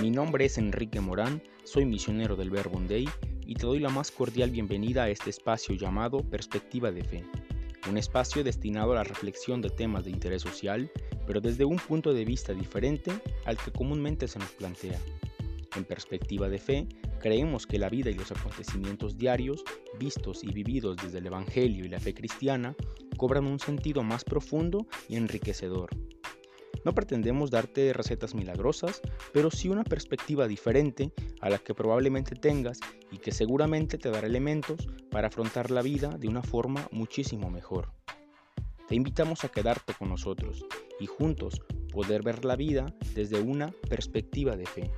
Mi nombre es Enrique Morán, soy misionero del Verbo Day y te doy la más cordial bienvenida a este espacio llamado Perspectiva de Fe, un espacio destinado a la reflexión de temas de interés social, pero desde un punto de vista diferente al que comúnmente se nos plantea. En Perspectiva de Fe, creemos que la vida y los acontecimientos diarios, vistos y vividos desde el Evangelio y la fe cristiana, cobran un sentido más profundo y enriquecedor no pretendemos darte recetas milagrosas, pero sí una perspectiva diferente a la que probablemente tengas y que seguramente te dará elementos para afrontar la vida de una forma muchísimo mejor. Te invitamos a quedarte con nosotros y juntos poder ver la vida desde una perspectiva de fe.